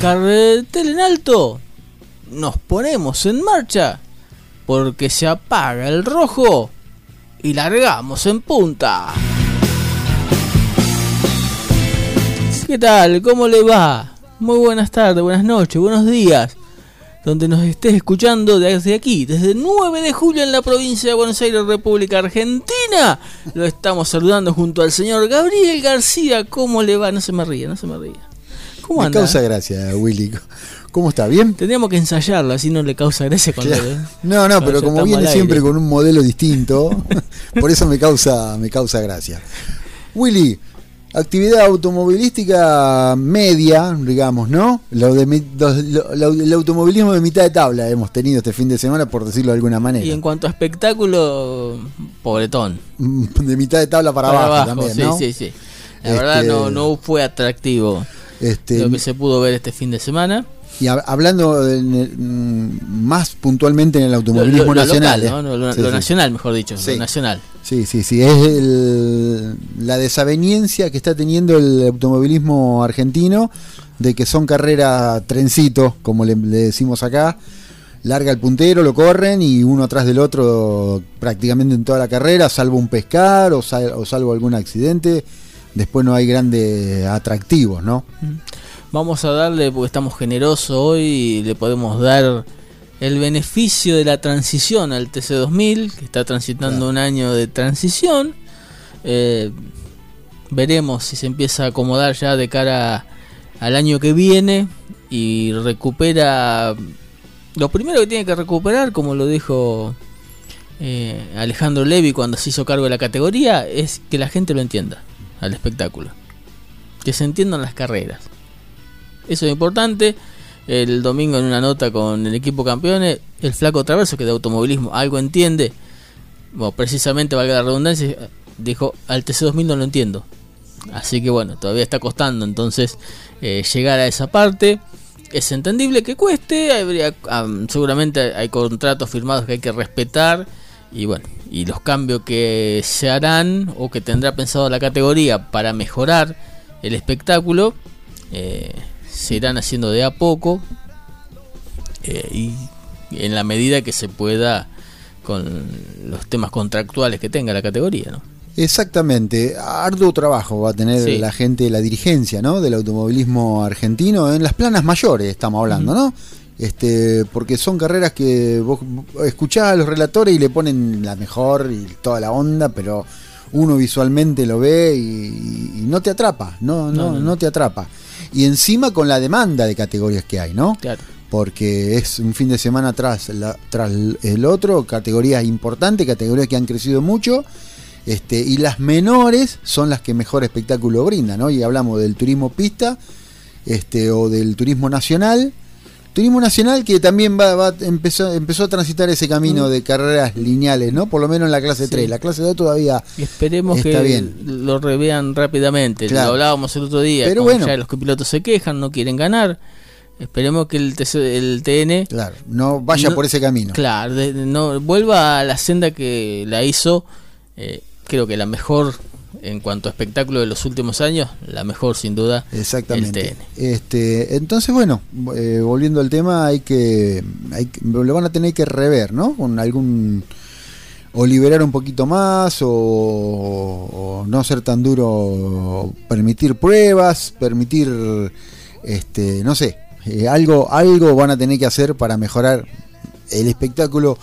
Carretel en alto. Nos ponemos en marcha porque se apaga el rojo y largamos en punta. ¿Qué tal? ¿Cómo le va? Muy buenas tardes, buenas noches, buenos días. Donde nos estés escuchando desde aquí, desde el 9 de julio en la provincia de Buenos Aires, República Argentina. Lo estamos saludando junto al señor Gabriel García. ¿Cómo le va? No se me ría, no se me ría. ¿Cómo anda? Me causa gracia, Willy. ¿Cómo está? ¿Bien? Tendríamos que ensayarlo, así no le causa gracia cuando No, no, pero como viene siempre con un modelo distinto, por eso me causa, me causa gracia. Willy, actividad automovilística media, digamos, ¿no? Lo de, el automovilismo de mitad de tabla hemos tenido este fin de semana, por decirlo de alguna manera. Y en cuanto a espectáculo, pobretón. De mitad de tabla para, abajo, también, ¿no? Sí, sí, sí. La verdad no, este, no fue atractivo este, lo que se pudo ver este fin de semana. Y hablando mm, más puntualmente en el automovilismo nacional. ¿no? Lo, nacional, mejor dicho, lo nacional. Sí, sí, sí. Es la desaveniencia que está teniendo el automovilismo argentino de que son carreras trencito, como le, decimos acá. Larga el puntero, lo corren y uno atrás del otro prácticamente en toda la carrera, salvo un pescar o, o salvo algún accidente. Después no hay grandes atractivos, ¿no? Vamos a darle, porque estamos generosos hoy, le podemos dar el beneficio de la transición al TC2000, que está transitando un año de transición. Eh, veremos si se empieza a acomodar ya de cara al año que viene y recupera lo primero que tiene que recuperar, como lo dijo eh, Alejandro Levi cuando se hizo cargo de la categoría, es que la gente lo entienda al espectáculo, que se entiendan las carreras. Eso es importante. El domingo en una nota con el equipo campeones, el flaco Traverso, que de automovilismo algo entiende, bueno, precisamente valga la redundancia, dijo, al TC2000 no lo entiendo. Así que bueno, todavía está costando entonces eh, llegar a esa parte. Es entendible que cueste, habría, seguramente hay contratos firmados que hay que respetar y bueno, y los cambios que se harán o que tendrá pensado la categoría para mejorar el espectáculo. Eh, se irán haciendo de a poco eh, y en la medida que se pueda con los temas contractuales que tenga la categoría, ¿no? Exactamente, arduo trabajo va a tener la gente, la dirigencia, ¿no? Del automovilismo argentino en las planas mayores, estamos hablando, ¿no? Este, porque son carreras que vos escuchás a los relatores y le ponen la mejor y toda la onda, pero uno visualmente lo ve y, no te atrapa, no, no, no, no te atrapa y encima con la demanda de categorías que hay, ¿no? Claro. Porque es un fin de semana tras, tras el otro, categorías importantes, categorías que han crecido mucho. Este, y las menores son las que mejor espectáculo brindan, ¿no? Y hablamos del turismo pista este, o del turismo nacional Turismo Nacional que también va, empezó, empezó a transitar ese camino mm. de carreras lineales, ¿no? Por lo menos en la clase 3. La clase 2 todavía Esperemos que lo revean rápidamente. Lo hablábamos el otro día. Pero bueno. Ya los pilotos se quejan, no quieren ganar. Esperemos que el, el TN claro, no vaya por ese camino. Claro, no vuelva a la senda que la hizo, eh, creo que la mejor en cuanto a espectáculo de los últimos años, la mejor sin duda. Exactamente. Este, entonces, bueno, eh, volviendo al tema, hay que, hay, lo van a tener que rever, ¿no? Con algún o liberar un poquito más o, no ser tan duro, permitir pruebas, permitir, este, no sé, eh, algo, algo van a tener que hacer para mejorar el espectáculo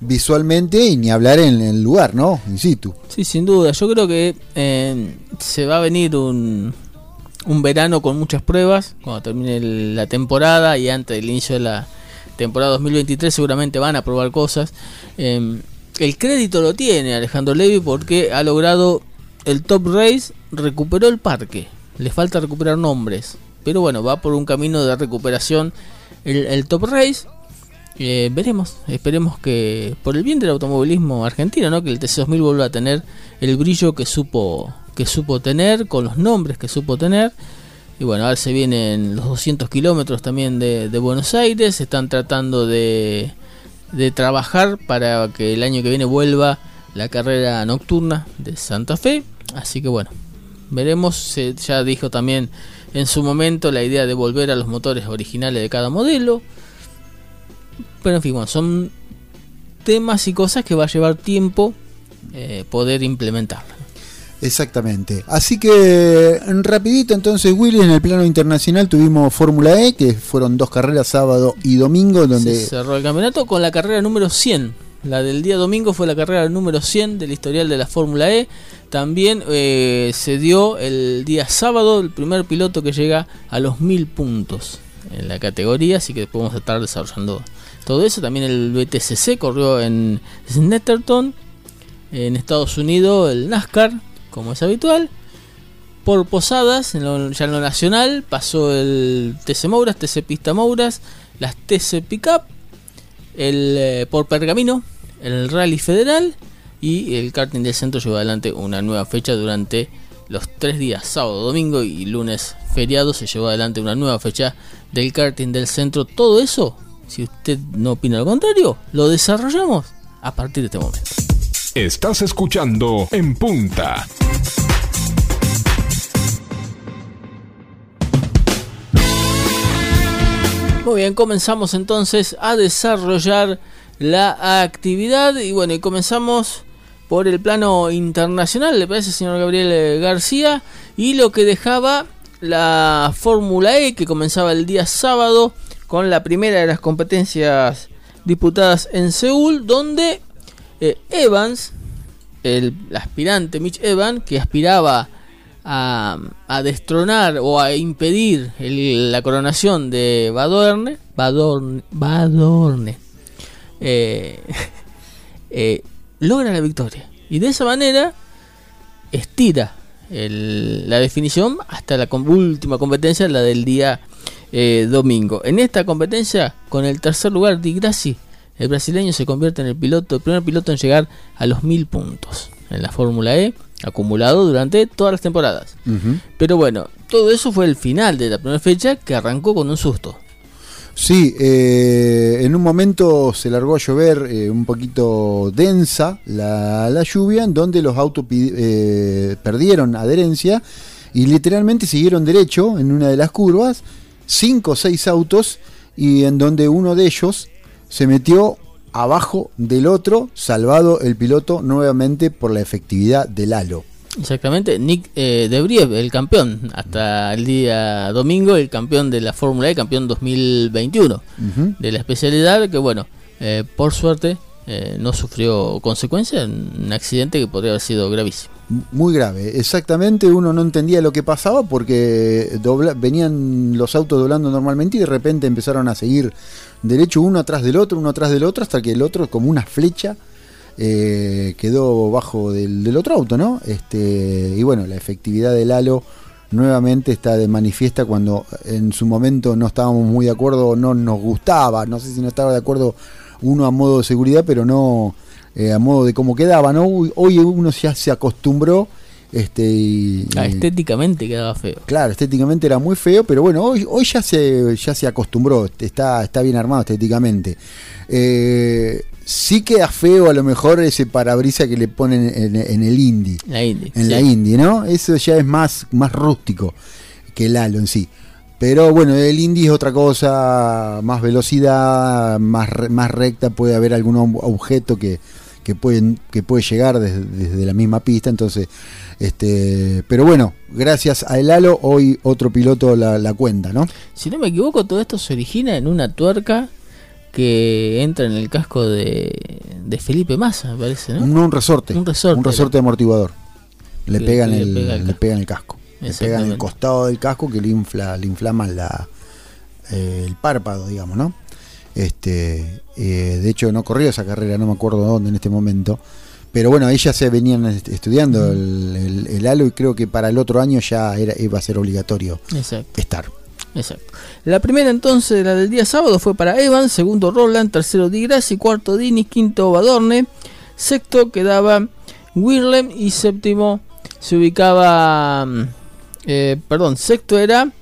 visualmente y ni hablar en el lugar, ¿no? In situ. Sí, sin duda. Yo creo que eh, se va a venir un, un verano con muchas pruebas, cuando termine la temporada y antes del inicio de la temporada 2023 seguramente van a probar cosas. Eh, el crédito lo tiene Alejandro Levi porque ha logrado el top race, recuperó el parque, le falta recuperar nombres, pero bueno, va por un camino de recuperación el top race eh, veremos, esperemos que por el bien del automovilismo argentino, ¿no? que el TC2000 vuelva a tener el brillo que supo que supo tener, con los nombres que supo tener. Y bueno, ahora se vienen los 200 kilómetros también de, Buenos Aires, están tratando de, de trabajar para que el año que viene vuelva la carrera nocturna de Santa Fe. Así que bueno, veremos. ya dijo también en su momento la idea de volver a los motores originales de cada modelo. Pero en fin, bueno, son temas y cosas que va a llevar tiempo eh, poder implementar. Exactamente. Así que rapidito entonces Willy en el plano internacional tuvimos Fórmula E, que fueron dos carreras sábado y domingo donde se cerró el campeonato con la carrera número 100. La del día domingo fue la carrera número 100 del historial de la Fórmula E. También eh, se dio el día sábado el primer piloto que llega a los 1000 puntos en la categoría, así que podemos estar desarrollando todo eso. También el BTCC corrió en Snetterton, en Estados Unidos, el NASCAR, como es habitual. Por Posadas, en ya en lo nacional, pasó el TC Mouras, TC Pista Mouras, las TC Pickup, el eh, por Pergamino, el Rally Federal y el karting del centro lleva adelante una nueva fecha durante los tres días, sábado, domingo y lunes feriado, se llevó adelante una nueva fecha del karting del centro. Todo eso, si usted no opina lo contrario, lo desarrollamos a partir de este momento. Estás escuchando En Punta. Muy bien, comenzamos entonces a desarrollar la actividad y bueno, y comenzamos por el plano internacional, le parece, señor Gabriel eh, García, y lo que dejaba la Fórmula E, que comenzaba el día sábado con la primera de las competencias disputadas en Seúl, donde eh, Evans, el aspirante Mitch Evans, que aspiraba a, destronar o a impedir la coronación de Badorne, Badorne, Badorne eh, eh, logra la victoria. Y de esa manera estira la definición hasta la última competencia, la del día eh, domingo. En esta competencia, con el tercer lugar, Di Grassi, el brasileño se convierte en el piloto, el primer piloto en llegar a los mil puntos en la Fórmula E, acumulado durante todas las temporadas. Pero bueno, todo eso fue el final de la primera fecha que arrancó con un susto. Sí, eh, en un momento se largó a llover eh, un poquito densa la, lluvia, en donde los autos eh, perdieron adherencia y literalmente siguieron derecho en una de las curvas, cinco o seis autos, y en donde uno de ellos se metió abajo del otro, salvado el piloto nuevamente por la efectividad del halo. Exactamente, Nick eh, Debriev, el campeón, hasta el día domingo, el campeón de la Fórmula E, campeón 2021 de la especialidad, que bueno, eh, por suerte eh, no sufrió consecuencias en un accidente que podría haber sido gravísimo. Muy grave, exactamente, uno no entendía lo que pasaba porque venían los autos doblando normalmente y de repente empezaron a seguir derecho uno atrás del otro, uno atrás del otro, hasta que el otro como una flecha eh, quedó bajo del, otro auto, ¿no? Este, y bueno, la efectividad del halo nuevamente está de manifiesta cuando en su momento no estábamos muy de acuerdo, no nos gustaba, no sé si no estaba de acuerdo uno a modo de seguridad, pero no eh, a modo de cómo quedaba, ¿no? Hoy uno ya se acostumbró. Este, y, ah, estéticamente quedaba feo. Claro, estéticamente era muy feo, pero bueno, hoy, hoy ya se ya se acostumbró, está, está bien armado estéticamente. Eh, sí queda feo a lo mejor ese parabrisa que le ponen en, el indie. en la indie, ¿no? Eso ya es más, más rústico que el halo en sí. Pero bueno, el indie es otra cosa, más velocidad, más, más recta, puede haber algún objeto que, que, pueden, que puede llegar desde, la misma pista, entonces, este, pero bueno, gracias a el halo, hoy otro piloto la, la cuenta, ¿no? Si no me equivoco, todo esto se origina en una tuerca que entra en el casco de, de Felipe Massa, me parece, ¿no? un resorte. Un resorte. Un resorte amortiguador. Le, pegan el, le, pega el casco. Le pega en el costado del casco que le infla, le inflama la, eh, el párpado, digamos, ¿no? Este, eh, de hecho no corrió esa carrera, no me acuerdo dónde en este momento. Pero bueno, ellas se venían estudiando el, el, halo y creo que para el otro año ya era, iba a ser obligatorio estar. Exacto. La primera entonces, la del día sábado, fue para Evans, segundo Roland, tercero Di Grassi, cuarto Dini, quinto Badorne, sexto quedaba Wirlem y séptimo se ubicaba, mm, eh, perdón, sexto era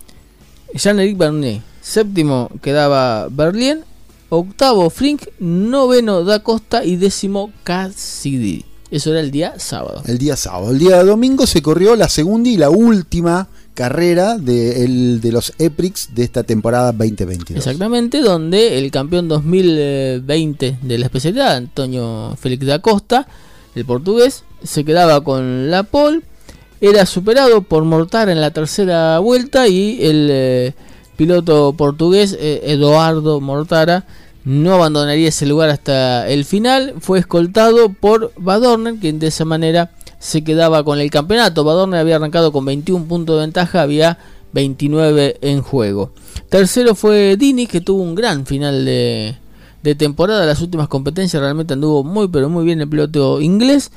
Jean-Éric Bernet, séptimo quedaba Berlien, octavo Frink, noveno Da Costa y décimo Cassidy. Eso era el día sábado. El día sábado. El día domingo se corrió la segunda y la última carrera de, el, de los EPRIX de esta temporada 2022. Exactamente, donde el campeón 2020 de la especialidad, Antonio Félix da Costa, el portugués, se quedaba con la pole, era superado por Mortara en la tercera vuelta y el eh, piloto portugués eh, Eduardo Mortara no abandonaría ese lugar hasta el final, fue escoltado por Badorner, quien de esa manera se quedaba con el campeonato. Badorne había arrancado con 21 puntos de ventaja, había 29 en juego. Tercero fue Dini, que tuvo un gran final de, temporada. Las últimas competencias realmente anduvo muy, pero muy bien el piloto inglés.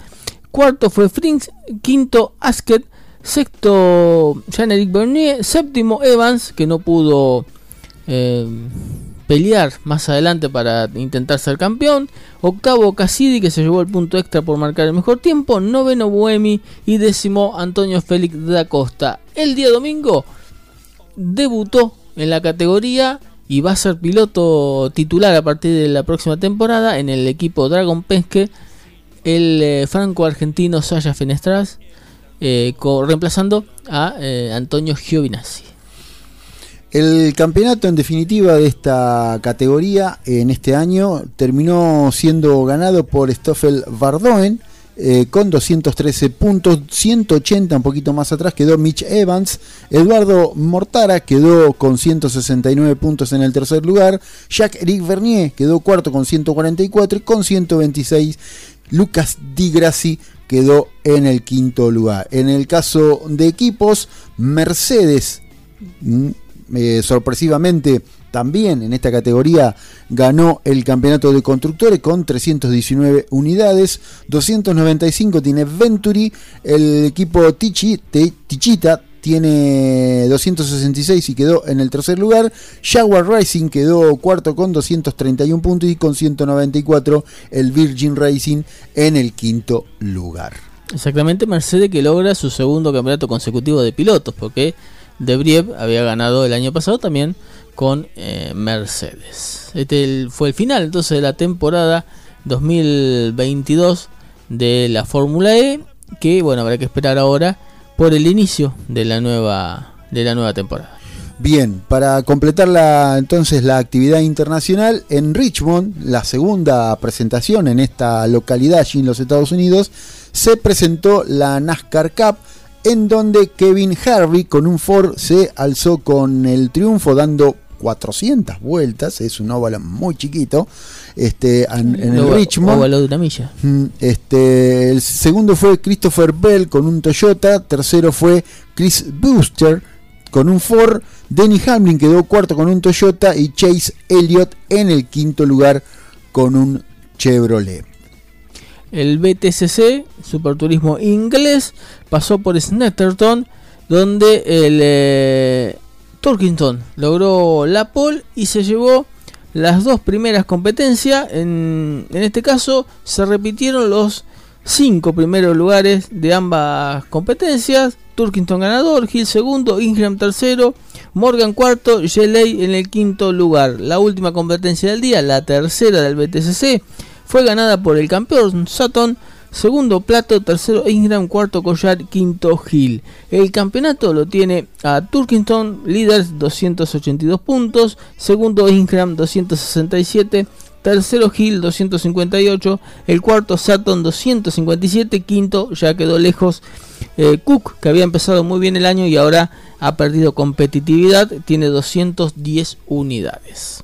Cuarto fue Frings. Quinto, Asket. Sexto, Jean-Éric Bernier. Séptimo, Evans, que no pudo eh, pelear más adelante para intentar ser campeón. Octavo Cassidy que se llevó el punto extra por marcar el mejor tiempo. Noveno Buemi y décimo Antonio Félix da Costa. El día domingo debutó en la categoría y va a ser piloto titular a partir de la próxima temporada en el equipo Dragon Pesque el eh, franco argentino Saya Fenestras eh, reemplazando a eh, Antonio Giovinazzi. El campeonato en definitiva de esta categoría en este año terminó siendo ganado por Stoffel Vardoen eh, con 213 puntos, 180 un poquito más atrás quedó Mitch Evans, Eduardo Mortara quedó con 169 puntos en el tercer lugar, Jacques-Eric Vernier quedó cuarto con 144 y con 126 Lucas Di Grassi quedó en el quinto lugar. En el caso de equipos, Mercedes mm, eh, sorpresivamente también en esta categoría ganó el campeonato de constructores con 319 unidades, 295 tiene Venturi, el equipo Tichi, Tichita tiene 266 y quedó en el tercer lugar. Jaguar Racing quedó cuarto con 231 puntos y con 194 el Virgin Racing en el quinto lugar. Exactamente, Mercedes que logra su segundo campeonato consecutivo de pilotos, porque de había ganado el año pasado también con eh, Mercedes. Este fue el final entonces de la temporada 2022 de la Fórmula E, que bueno, habrá que esperar ahora por el inicio de la nueva de la nueva temporada. Bien, para completar la, entonces la actividad internacional en Richmond, la segunda presentación en esta localidad allí en los Estados Unidos, se presentó la NASCAR Cup en donde Kevin Harvey con un Ford se alzó con el triunfo dando 400 vueltas, es un óvalo muy chiquito, este, en, el Richmond. Óvalo de una milla. Mm, este, el segundo fue Christopher Bell con un Toyota, tercero fue Chris Booster con un Ford, Denny Hamlin quedó cuarto con un Toyota y Chase Elliott en el quinto lugar con un Chevrolet. El BTCC, Superturismo inglés, pasó por Snetterton, donde el eh, Turkington logró la pole y se llevó las dos primeras competencias. En, este caso se repitieron los cinco primeros lugares de ambas competencias. Turkington ganador, Hill segundo, Ingram tercero, Morgan cuarto, Jeley en el quinto lugar. La última competencia del día, la tercera del BTCC, fue ganada por el campeón Sutton, segundo Plato, tercero Ingram, cuarto Collar, quinto Hill. El campeonato lo tiene a Turkington, líder 282 puntos, segundo Ingram 267, tercero Hill 258, el cuarto Sutton 257, quinto ya quedó lejos eh, Cook, que había empezado muy bien el año y ahora ha perdido competitividad, tiene 210 unidades.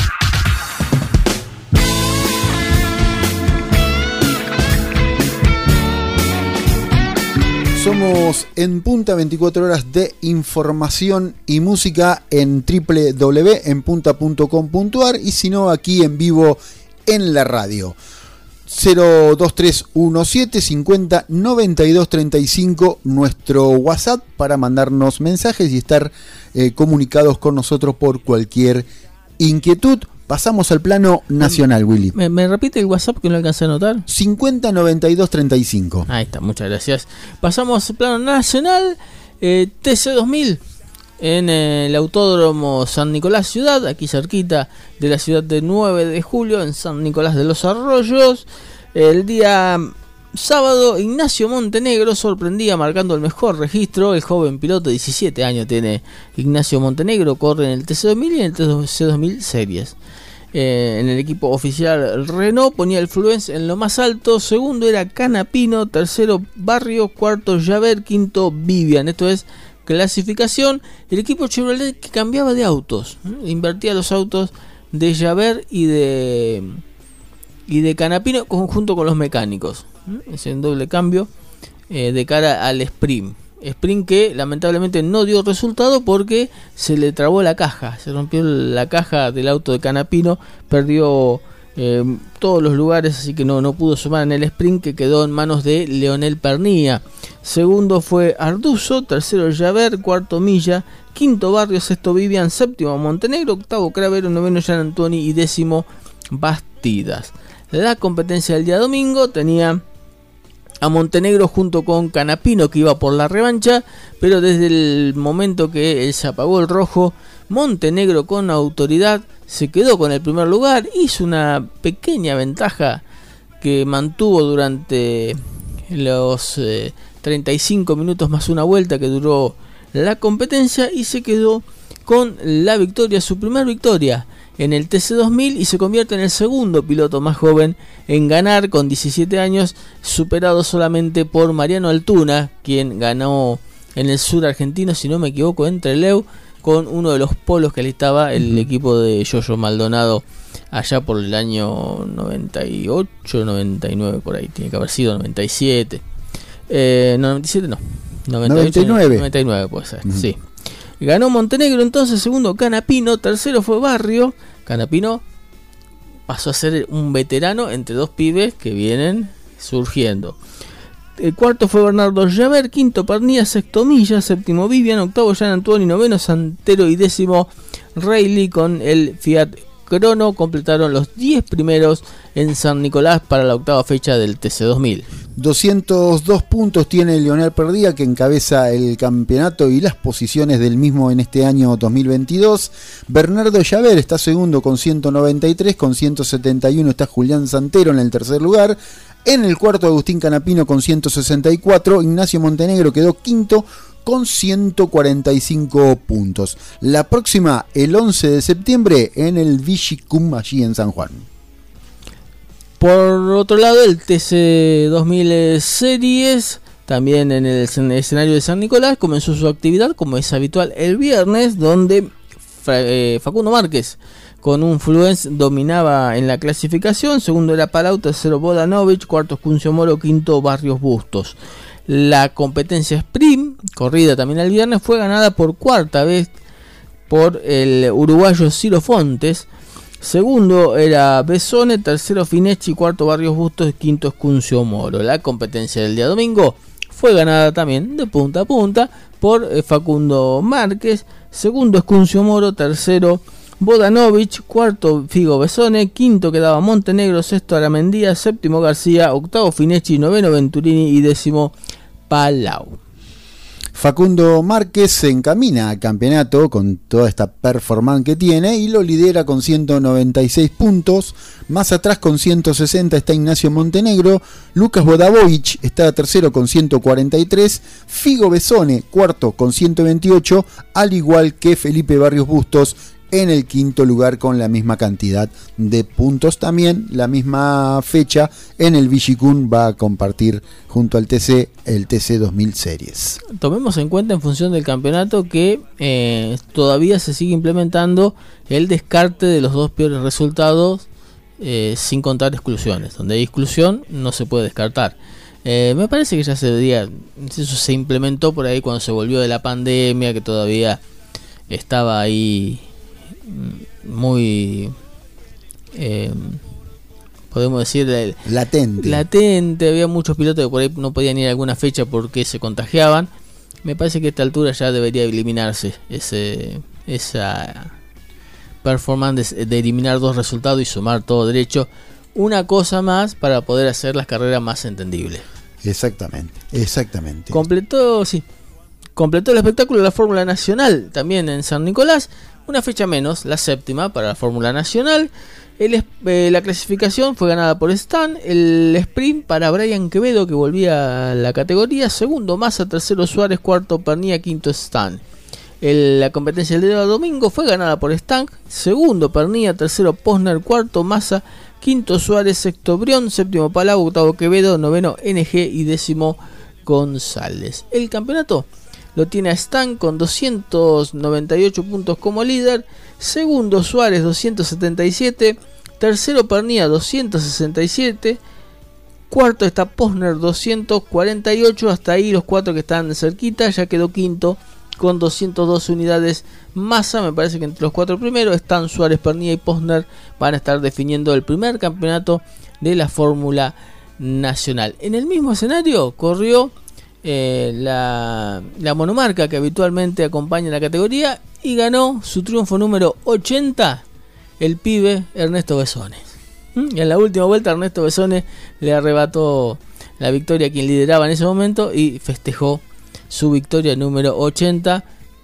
Somos en punta 24 horas de información y música en www.enpunta.com.ar y si no aquí en vivo en la radio. 02317 50 92 35 nuestro WhatsApp para mandarnos mensajes y estar eh, comunicados con nosotros por cualquier inquietud Pasamos al plano nacional, Willy. ¿Me, me repite el WhatsApp que no alcancé a anotar? 50 92 35. Ahí está, muchas gracias. Pasamos al plano nacional, eh, TC2000 en eh, el Autódromo San Nicolás Ciudad, aquí cerquita de la ciudad de 9 de julio, en San Nicolás de los Arroyos. El día sábado, Ignacio Montenegro sorprendía marcando el mejor registro. El joven piloto, 17 años tiene Ignacio Montenegro, corre en el TC2000 y en el TC2000 Series. Eh, en el equipo oficial Renault ponía el Fluence en lo más alto, segundo era Canapino, tercero Barrio, cuarto Javert, quinto Vivian. Esto es clasificación. El equipo Chevrolet que cambiaba de autos, invertía los autos de Javert y de y de Canapino junto con los mecánicos. ¿Eh? Es en doble cambio eh, de cara al sprint. Sprint que lamentablemente no dio resultado porque se le trabó la caja, se rompió la caja del auto de Canapino, perdió eh, todos los lugares, así que no, no pudo sumar en el sprint que quedó en manos de Leonel Pernía. Segundo fue Arduzo, tercero Javert, cuarto Milla, quinto Barrio, sexto Vivian, séptimo Montenegro, octavo Cravero, noveno Jean Antoni y décimo Bastidas. La competencia del día domingo tenía a Montenegro junto con Canapino que iba por la revancha, pero desde el momento que se apagó el rojo, Montenegro con autoridad se quedó con el primer lugar, hizo una pequeña ventaja que mantuvo durante los 35 minutos más una vuelta que duró la competencia y se quedó con la victoria, su primera victoria en el TC2000 y se convierte en el segundo piloto más joven en ganar con 17 años, superado solamente por Mariano Altuna, quien ganó en el sur argentino, si no me equivoco, entre Leu, con uno de los polos que alistaba el equipo de Yoyo Maldonado allá por el año 98, 99, por ahí, tiene que haber sido 97. Eh, no, 97 no. 98, 99. 99 puede ser, sí. Ganó Montenegro entonces, segundo Canapino, tercero fue Barrio. Canapino pasó a ser un veterano entre dos pibes que vienen surgiendo. El cuarto fue Bernardo Javer, quinto Pernilla, sexto Milla, séptimo Vivian, octavo Jean Antonio, noveno Santero y décimo Rayleigh con el Fiat Crono. Completaron los 10 primeros en San Nicolás para la octava fecha del TC2000. 202 puntos tiene Leonel Perdía que encabeza el campeonato y las posiciones del mismo en este año 2022. Bernardo Llaver está segundo con 193, con 171 está Julián Santero en el tercer lugar. En el cuarto Agustín Canapino con 164, Ignacio Montenegro quedó quinto con 145 puntos. La próxima el 11 de septiembre en el Vichicum allí en San Juan. Por otro lado, el TC 2000 Series, también en el escenario de San Nicolás, comenzó su actividad como es habitual el viernes, donde eh, Facundo Márquez con un Fluence dominaba en la clasificación, segundo era Palau, tercero Bodanovich, cuarto Cuncio Moro, quinto Barrios Bustos. La competencia sprint, corrida también el viernes, fue ganada por cuarta vez por el uruguayo Ciro Fontes, Segundo era Besone, tercero Finechi, cuarto Barrios Bustos, quinto Escuncio Moro. La competencia del día domingo fue ganada también de punta a punta por eh, Facundo Márquez, segundo Escuncio Moro, tercero Bodanovich, cuarto Figo Besone, quinto quedaba Montenegro, sexto Aramendía, séptimo García, octavo Finechi, noveno Venturini y décimo Palau. Facundo Márquez se encamina al campeonato con toda esta performance que tiene y lo lidera con 196 puntos. Más atrás con 160 está Ignacio Montenegro. Lucas Bodavoich está tercero con 143. Figo Besone cuarto con 128. Al igual que Felipe Barrios Bustos en el quinto lugar con la misma cantidad de puntos. También la misma fecha en el Vigicun va a compartir junto al TC el TC 2000 Series. Tomemos en cuenta en función del campeonato que eh, todavía se sigue implementando el descarte de los dos peores resultados eh, sin contar exclusiones. Donde hay exclusión no se puede descartar. Eh, me parece que ya se debería, eso se implementó por ahí cuando se volvió de la pandemia, que todavía estaba ahí muy eh, podemos decir latente latente había muchos pilotos que por ahí no podían ir a alguna fecha porque se contagiaban me parece que a esta altura ya debería eliminarse ese esa performance de eliminar dos resultados y sumar todo derecho. Una cosa más para poder hacer las carreras más entendibles. Exactamente, exactamente. Completó, sí, completó el espectáculo de la Fórmula Nacional también en San Nicolás. Una fecha menos, la séptima para la Fórmula Nacional. Eh, la clasificación fue ganada por Stan. El sprint para Brian Quevedo, que volvía a la categoría. Segundo, Massa. Tercero, Suárez. Cuarto, Pernilla. Quinto, Stan. la competencia del día domingo fue ganada por Stan. Segundo, Pernilla. Tercero, Posner. Cuarto, Massa. Quinto, Suárez. Sexto, Brión. Séptimo, Palau. Octavo, Quevedo. Noveno, NG. Y décimo, González. El campeonato lo tiene a Stan con 298 puntos como líder. Segundo, Suárez 277. Tercero, Pernía 267. Cuarto está Posner 248. Hasta ahí los cuatro que están cerquita. Ya quedó quinto con 202 unidades. Massa, me parece que entre los cuatro primeros están Suárez, Pernía y Posner. Van a estar definiendo el primer campeonato de la Fórmula Nacional. En el mismo escenario corrió eh, la, la monomarca que habitualmente acompaña la categoría y ganó su triunfo número 80 el pibe Ernesto Besone. ¿Mm? Y en la última vuelta Ernesto Besone le arrebató la victoria a quien lideraba en ese momento y festejó su victoria número 80.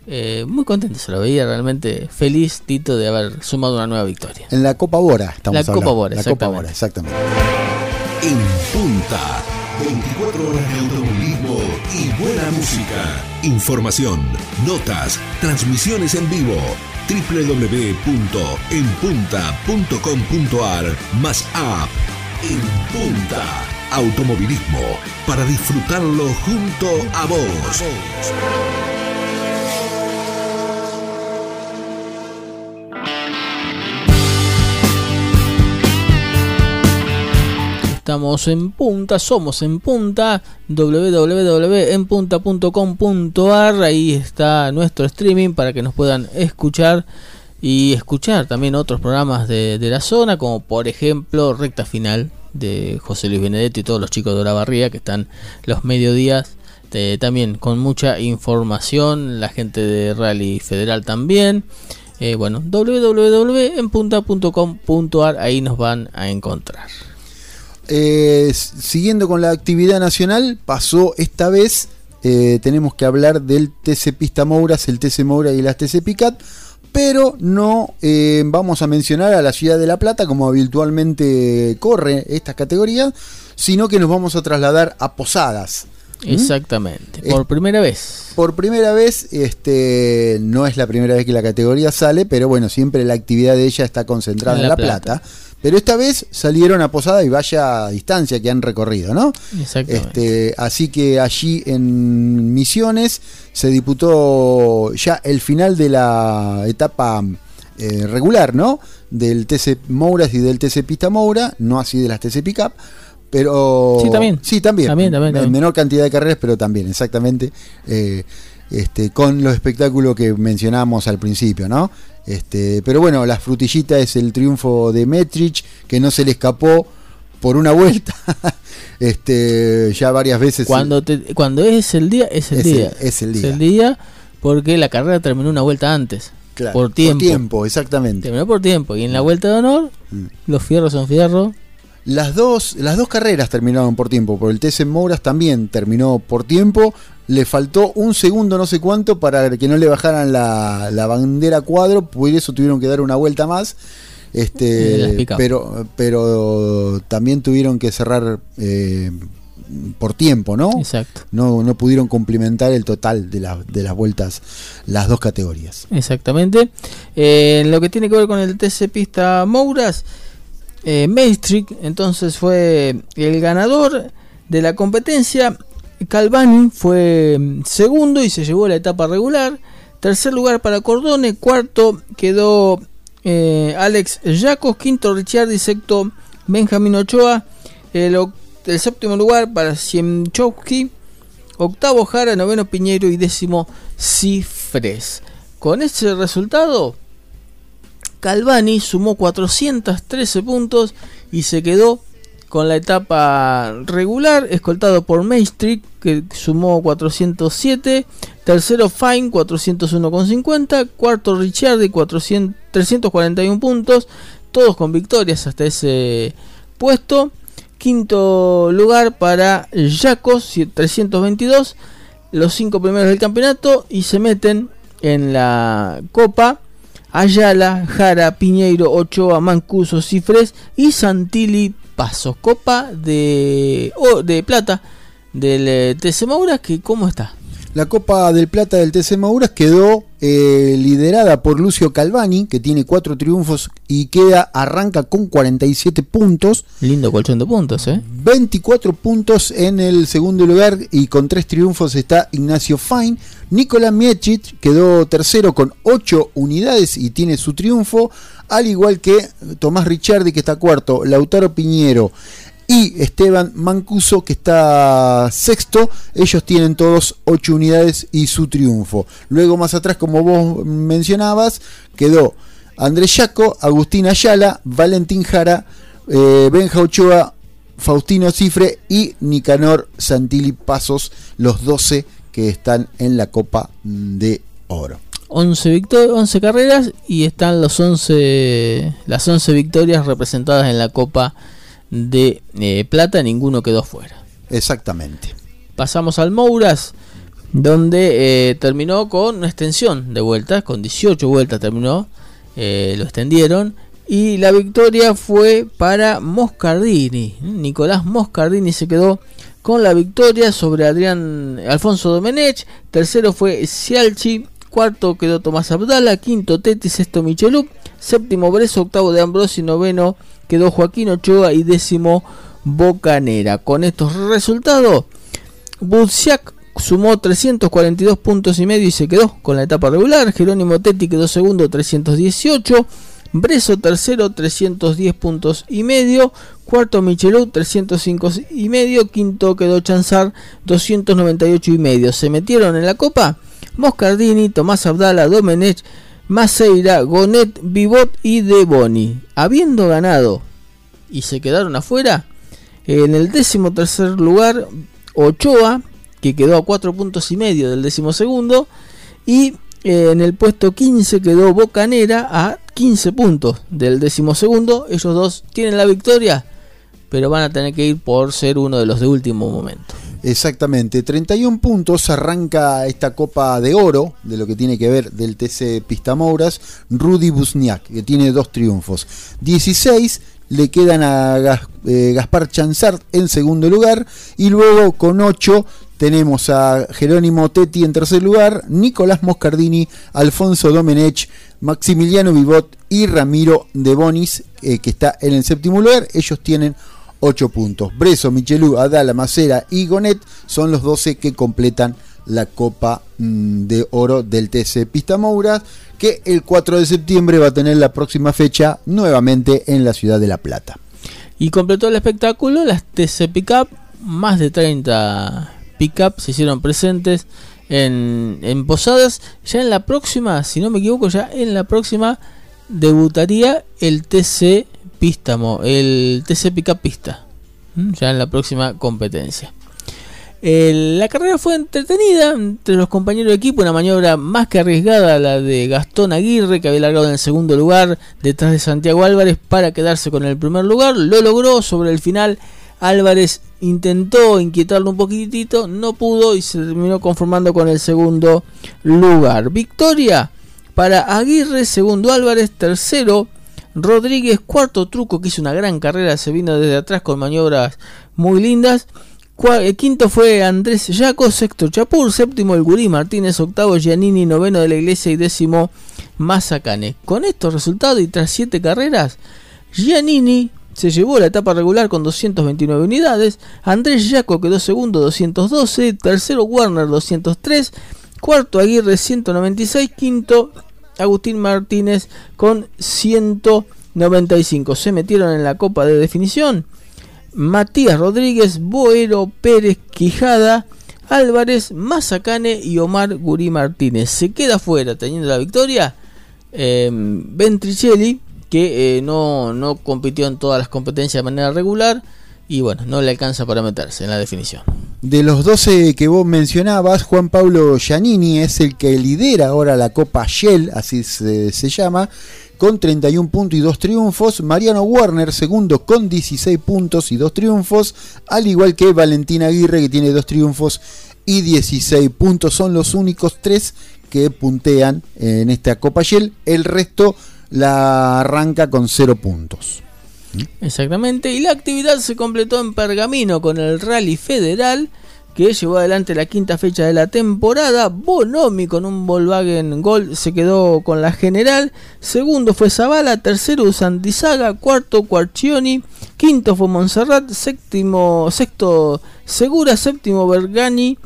Eh, muy contento, se lo veía realmente feliz Tito de haber sumado una nueva victoria. En la Copa Bora estamos la Copa Bora, la Copa Bora, exactamente. En punta, 24 horas de automovilismo y buena música. Información, notas, transmisiones en vivo www.enpunta.com.ar más app En Punta. Automovilismo para disfrutarlo junto a vos. Estamos en punta, somos en punta, www.enpunta.com.ar, ahí está nuestro streaming para que nos puedan escuchar y escuchar también otros programas de, la zona, como por ejemplo Recta Final de José Luis Benedetto y todos los chicos de la barría que están los mediodías eh, también con mucha información, la gente de Rally Federal también. Eh, bueno, www.enpunta.com.ar, ahí nos van a encontrar. Eh, siguiendo con la actividad nacional, pasó esta vez, eh, tenemos que hablar del TC Pista Mouras, el TC Moura y las TC Picat, pero no eh, vamos a mencionar a la ciudad de La Plata como habitualmente corre esta categoría, sino que nos vamos a trasladar a Posadas. ¿Mm? Exactamente, por primera vez. Por primera vez, este, no es la primera vez que la categoría sale, pero bueno, siempre la actividad de ella está concentrada en La, Plata pero esta vez salieron a Posada y vaya distancia que han recorrido, ¿no? Este, así que allí en Misiones se disputó ya el final de la etapa eh, regular, ¿no? Del TC Mouras y del TC Pista Moura, no así de las TC Pickup. Pero. Sí, también. Sí, también. En menor cantidad de carreras, pero también, exactamente. Eh, este, con los espectáculos que mencionamos al principio, ¿no? Este, pero bueno, la frutillita es el triunfo de Metrich, que no se le escapó por una vuelta. este, ya varias veces. Cuando, cuando es el día, es el día. es el día. Es el día porque la carrera terminó una vuelta antes. por tiempo. Por tiempo, exactamente. Terminó por tiempo. Y en la vuelta de honor, mm. los fierros son fierros. Las dos, las dos carreras terminaron por tiempo. Por el TC Mouras también terminó por tiempo le faltó un segundo no sé cuánto para que no le bajaran la, la bandera cuadro, por eso tuvieron que dar una vuelta más. Este, pero, pero también tuvieron que cerrar eh, por tiempo, ¿no? Exacto. No, no pudieron complementar el total de, de las vueltas, las dos categorías. Exactamente. Eh, en lo que tiene que ver con el TC Pista Mouras, eh, entonces fue el ganador de la competencia Calvani fue mm, segundo y se llevó la etapa regular. Tercer lugar para Cordone. Cuarto quedó eh, Alex Jacos. Quinto Ricciardi. Sexto Benjamín Ochoa. El, séptimo lugar para Siemchowski. Octavo Jara. Noveno Piñero. Y décimo Cifres. Con ese resultado, Calvani sumó 413 puntos y se quedó con la etapa regular, escoltado por Maestri, que sumó 407, tercero Fine 401,50, cuarto Ricciardi 400, 341 puntos, todos con victorias hasta ese puesto. Quinto lugar para Jacos 322, los cinco primeros del campeonato y se meten en la Copa Ayala, Jara, Piñeiro, Ochoa, Mancuso, Cifres y Santilli Pasos. Copa de, de plata del eh, TC Mauras, que ¿cómo está? La Copa del Plata del TC Mauras quedó eh, liderada por Lucio Calvani, que tiene cuatro triunfos y queda, arranca con 47 puntos. Lindo colchón de puntos, ¿eh? 24 puntos en el segundo lugar y con tres triunfos está Ignacio Fine. Nicolás Miechit quedó tercero con 8 unidades y tiene su triunfo, al igual que Tomás Ricciardi, que está cuarto, Lautaro Piñero y Esteban Mancuso que está sexto. Ellos tienen todos 8 unidades y su triunfo. Luego más atrás, como vos mencionabas, quedó Andrés Yaco, Agustín Ayala, Valentín Jara, eh, Benja Ochoa, Faustino Cifre y Nicanor Santilli Pasos, los 12 que están en la Copa de Oro. 11, 11 carreras y están los 11, las 11 victorias representadas en la Copa de eh, plata, ninguno quedó fuera. Exactamente. Pasamos al Mouras, donde eh, terminó con una extensión de vueltas, con 18 vueltas terminó, eh, lo extendieron. Y la victoria fue para Moscardini. Nicolás Moscardini se quedó con la victoria sobre Adrián Alfonso Domenech. Tercero fue Cialchi. Cuarto quedó Tomás Abdala. Quinto Teti. Sexto Michelú. Séptimo Breso. Octavo de Ambrosi. Noveno quedó Joaquín Ochoa y décimo Bocanera. Con estos resultados, Buziak sumó 342 puntos y medio y se quedó con la etapa regular. Jerónimo Tetti quedó segundo, 318. Breso tercero, 310 puntos y medio. Cuarto Michelou, 305 y medio. Quinto quedó Chanzar, 298 y medio. Se metieron en la copa Moscardini, Tomás Abdala, Domenech, Maceira, Gonet, Vivot y De Boni. Habiendo ganado y se quedaron afuera, en el décimo tercer lugar, Ochoa, que quedó a cuatro puntos y medio del décimo segundo, y eh, en el puesto 15 quedó Bocanera a 15 puntos del décimo segundo. Ellos dos tienen la victoria, pero van a tener que ir por ser uno de los de último momento. Exactamente, 31 puntos arranca esta Copa de Oro, de lo que tiene que ver del TC Pistamouras, Rudy Busniak, que tiene dos triunfos. 16 le quedan a eh, Gaspar Chanzart en segundo lugar y luego con 8 tenemos a Jerónimo Tetti en tercer lugar, Nicolás Moscardini, Alfonso Domenech, Maximiliano Vivot y Ramiro de Bonis, eh, que está en el séptimo lugar. Ellos tienen 8 puntos. Breso, Michelú, Adala, Macera y Gonet son los 12 que completan la Copa mm, de Oro del TC Pista Moura, que el 4 de septiembre va a tener la próxima fecha nuevamente en la ciudad de La Plata. Y completó el espectáculo las TC Pickup, más de 30 Pickup se hicieron presentes en, en Posadas. Ya en la próxima, si no me equivoco, ya en la próxima debutaría el TC Pístamo, el TC Pickup Pista, ya en la próxima competencia. la carrera fue entretenida entre los compañeros de equipo, una maniobra más que arriesgada, la de Gastón Aguirre, que había largado en el segundo lugar detrás de Santiago Álvarez para quedarse con el primer lugar. Lo logró sobre el final. Álvarez intentó inquietarlo un poquitito, no pudo y se terminó conformando con el segundo lugar. Victoria para Aguirre, segundo Álvarez, tercero Rodríguez, cuarto truco que hizo una gran carrera, se vino desde atrás con maniobras muy lindas. El quinto fue Andrés Yaco, sexto Chapur, séptimo el Gurí Martínez, octavo Giannini, noveno de la Iglesia y décimo Mazacane. Con estos resultados y tras siete carreras, Giannini se llevó la etapa regular con 229 unidades, Andrés Yaco quedó segundo 212, tercero Warner 203, cuarto Aguirre 196, quinto Agustín Martínez con 195. Se metieron en la copa de definición. Matías Rodríguez, Boero, Pérez, Quijada, Álvarez, Mazacane y Omar Gurí Martínez. Se queda fuera teniendo la victoria. Eh, Ventricelli, que eh, no, no compitió en todas las competencias de manera regular. y bueno, no le alcanza para meterse en la definición. De los 12 que vos mencionabas, Juan Pablo Giannini es el que lidera ahora la Copa Shell, así se, se llama, con 31 puntos y 2 triunfos. Mariano Warner, segundo, con 16 puntos y 2 triunfos. Al igual que Valentina Aguirre, que tiene 2 triunfos y 16 puntos. Son los únicos tres que puntean en esta Copa Shell. El resto la arranca con 0 puntos. Exactamente, y la actividad se completó en Pergamino con el Rally Federal que llevó adelante la quinta fecha de la temporada. Bonomi con un Volkswagen Gol se quedó con la general. Segundo fue Zavala, tercero Santizaga, cuarto Quarcioni, quinto fue Montserrat, séptimo, sexto Segura, séptimo Bergani,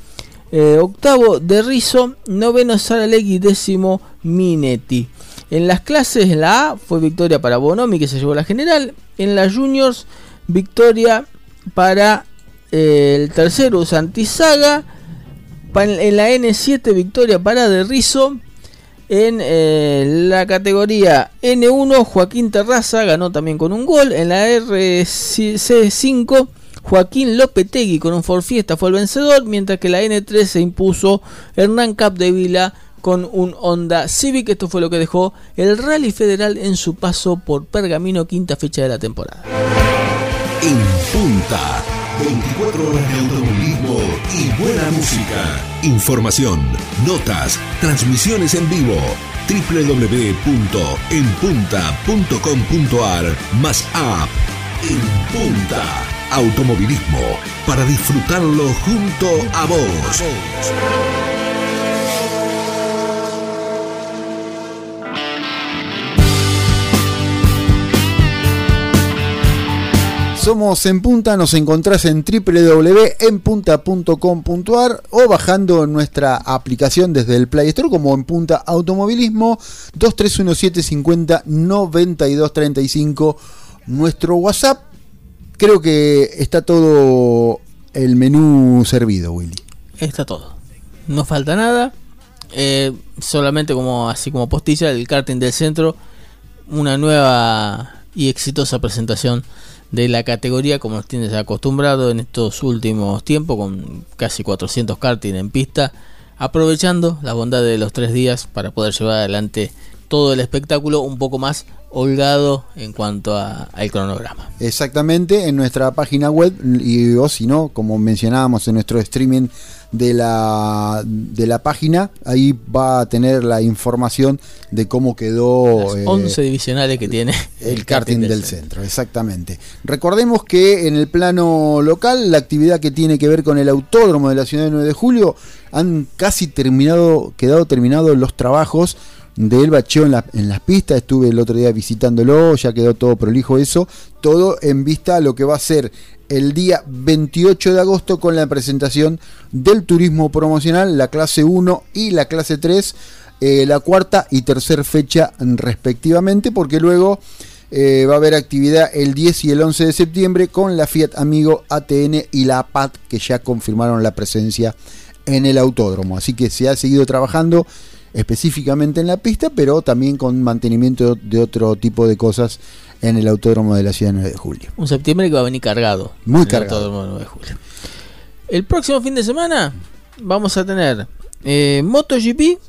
eh, octavo De Rizo, noveno Saralegui, décimo Minetti. En las clases, la A fue victoria para Bonomi que se llevó la general. En las juniors, victoria para eh, el tercero Santizaga. En la N7, victoria para De. En eh, la categoría N1, Joaquín Terraza ganó también con un gol. En la RC5, Joaquín Lopetegui con un Ford Fiesta fue el vencedor. Mientras que la N3 se impuso Hernán Capdevila con un Honda Civic. Esto fue lo que dejó el Rally Federal en su paso por Pergamino, quinta fecha de la temporada. En punta, 24 horas de automovilismo y buena música. Información, notas, transmisiones en vivo. www.enpunta.com.ar más app. En punta, automovilismo para disfrutarlo junto a vos. Somos en Punta, nos encontrás en www.enpunta.com.ar o bajando nuestra aplicación desde el Play Store como en Punta Automovilismo 2317509235 nuestro WhatsApp. Creo que está todo el menú servido, Willy. Está todo. No falta nada. Eh, solamente como así como postilla el karting del centro una nueva y exitosa presentación de la categoría como nos tienes acostumbrado en estos últimos tiempos con casi 400 karting en pista aprovechando la bondad de los tres días para poder llevar adelante todo el espectáculo un poco más holgado en cuanto al cronograma. Exactamente, en nuestra página web y o si no, como mencionábamos en nuestro streaming de la, de la página, ahí va a tener la información de cómo quedó... Las 11 eh, divisionales que tiene el, karting, del, centro. Exactamente. Recordemos que en el plano local, la actividad que tiene que ver con el autódromo de la ciudad de 9 de julio, han casi terminado, quedado terminados los trabajos del bacheo en, en, las pistas, estuve el otro día visitándolo, ya quedó todo prolijo eso, todo en vista a lo que va a ser el día 28 de agosto con la presentación del turismo promocional, la clase 1 y la clase 3, eh, la cuarta y tercera fecha respectivamente, porque luego eh, va a haber actividad el 10 y el 11 de septiembre con la Fiat Amigo ATN y la APAT que ya confirmaron la presencia en el autódromo. Así que se ha seguido trabajando específicamente en la pista, pero también con mantenimiento de otro tipo de cosas en el autódromo de la ciudad de 9 de julio. Un septiembre que va a venir cargado. Muy cargado. El autódromo de 9 de julio. El próximo fin de semana vamos a tener eh, MotoGP,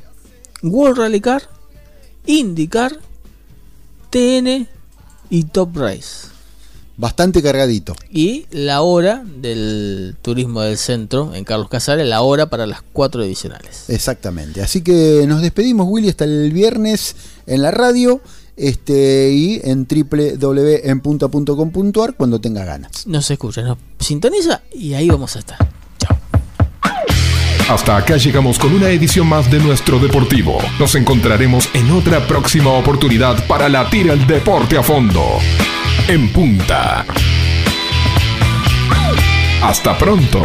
World Rally Car, IndyCar, TN y Top Race. Bastante cargadito. Y la hora del turismo del centro en Carlos Casares, la hora para las cuatro divisionales. Exactamente. Así que nos despedimos, Willy, hasta el viernes en la radio este, y en www.enpunta.com.ar cuando tenga ganas. Nos escucha, nos sintoniza y ahí vamos a estar. Chao. Hasta acá llegamos con una edición más de nuestro Deportivo. Nos encontraremos en otra próxima oportunidad para latir el deporte a fondo. En punta. Hasta pronto.